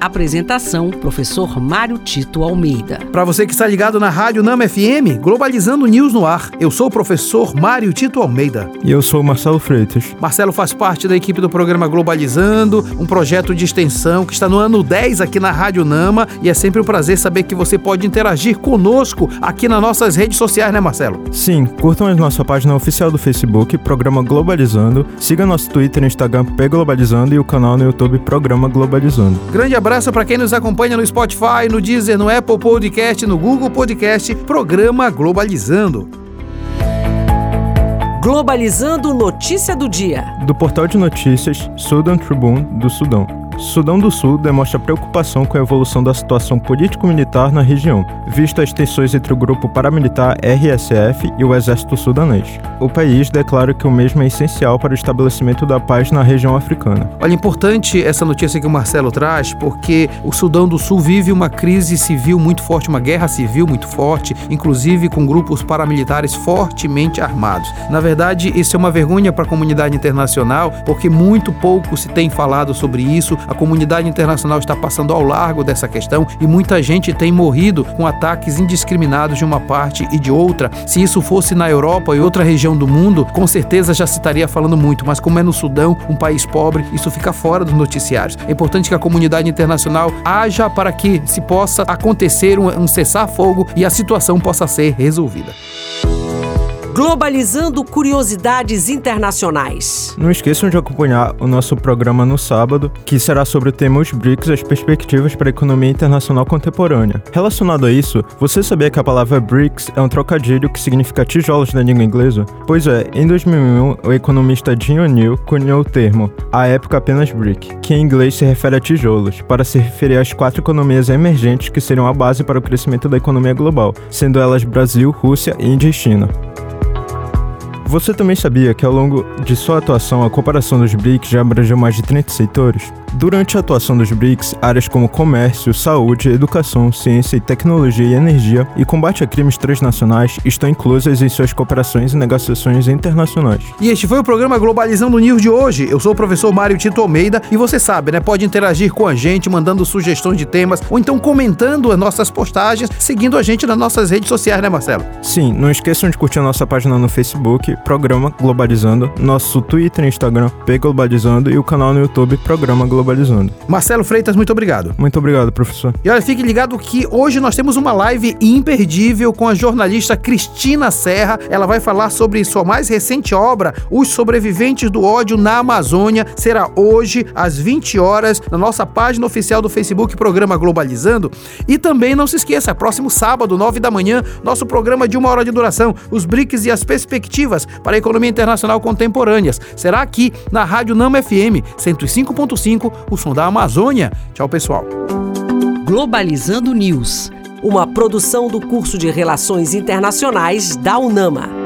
Apresentação: Professor Mário Tito Almeida. Para você que está ligado na Rádio Nama FM, Globalizando News no ar. Eu sou o professor Mário Tito Almeida. E eu sou o Marcelo Freitas. Marcelo faz parte da equipe do programa Globalizando, um projeto de extensão que está no ano 10 aqui na Rádio Nama e é sempre um prazer saber que você pode interagir conosco aqui nas nossas redes sociais, né, Marcelo? Sim, curtam a nossa página oficial do Facebook, Programa Globalizando, siga nosso Twitter e Instagram P Globalizando e o canal no YouTube Programa Globalizando. Grande abraço abraço para quem nos acompanha no Spotify, no Deezer, no Apple Podcast, no Google Podcast, programa Globalizando. Globalizando notícia do dia. Do portal de notícias Sudan Tribune do Sudão. Sudão do Sul demonstra preocupação com a evolução da situação político-militar na região, visto as tensões entre o grupo paramilitar RSF e o exército sudanês. O país declara que o mesmo é essencial para o estabelecimento da paz na região africana. Olha, importante essa notícia que o Marcelo traz, porque o Sudão do Sul vive uma crise civil muito forte, uma guerra civil muito forte, inclusive com grupos paramilitares fortemente armados. Na verdade, isso é uma vergonha para a comunidade internacional, porque muito pouco se tem falado sobre isso. A comunidade internacional está passando ao largo dessa questão e muita gente tem morrido com ataques indiscriminados de uma parte e de outra. Se isso fosse na Europa e outra região do mundo, com certeza já se estaria falando muito, mas como é no Sudão, um país pobre, isso fica fora dos noticiários. É importante que a comunidade internacional haja para que se possa acontecer um, um cessar-fogo e a situação possa ser resolvida. Globalizando curiosidades internacionais. Não esqueçam de acompanhar o nosso programa no sábado, que será sobre o tema Os BRICS as perspectivas para a economia internacional contemporânea. Relacionado a isso, você sabia que a palavra BRICS é um trocadilho que significa tijolos na língua inglesa? Pois é, em 2001, o economista Jim O'Neill cunhou o termo, à época apenas BRIC, que em inglês se refere a tijolos, para se referir às quatro economias emergentes que seriam a base para o crescimento da economia global, sendo elas Brasil, Rússia, Índia e China. Você também sabia que ao longo de sua atuação a cooperação dos BRICS já abrangeu mais de 30 setores? Durante a atuação dos BRICS, áreas como comércio, saúde, educação, ciência e tecnologia e energia e combate a crimes transnacionais estão inclusas em suas cooperações e negociações internacionais. E este foi o programa Globalizando News de hoje. Eu sou o professor Mário Tito Almeida e você sabe, né? Pode interagir com a gente, mandando sugestões de temas ou então comentando as nossas postagens, seguindo a gente nas nossas redes sociais, né, Marcelo? Sim, não esqueçam de curtir a nossa página no Facebook, Programa Globalizando, nosso Twitter e Instagram, P Globalizando e o canal no YouTube, Programa Globalizando globalizando. Marcelo Freitas, muito obrigado. Muito obrigado, professor. E olha, fique ligado que hoje nós temos uma live imperdível com a jornalista Cristina Serra. Ela vai falar sobre sua mais recente obra, Os Sobreviventes do Ódio na Amazônia. Será hoje, às 20 horas, na nossa página oficial do Facebook, Programa Globalizando. E também não se esqueça, próximo sábado, 9 da manhã, nosso programa de uma hora de duração, os BRICS e as perspectivas para a economia internacional contemporâneas. Será aqui na Rádio Nama FM 105.5 o som da Amazônia. Tchau, pessoal. Globalizando News, uma produção do curso de Relações Internacionais da UNAMA.